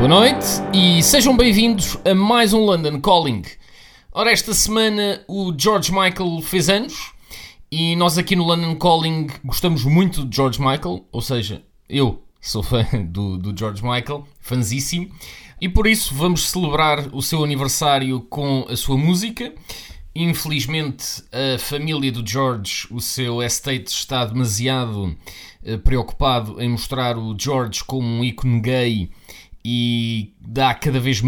Boa noite e sejam bem-vindos a mais um London Calling. Ora, esta semana o George Michael fez anos e nós aqui no London Calling gostamos muito de George Michael, ou seja, eu sou fã do, do George Michael, fãzíssimo, e por isso vamos celebrar o seu aniversário com a sua música. Infelizmente, a família do George, o seu estate, está demasiado eh, preocupado em mostrar o George como um ícone gay e dá cada vez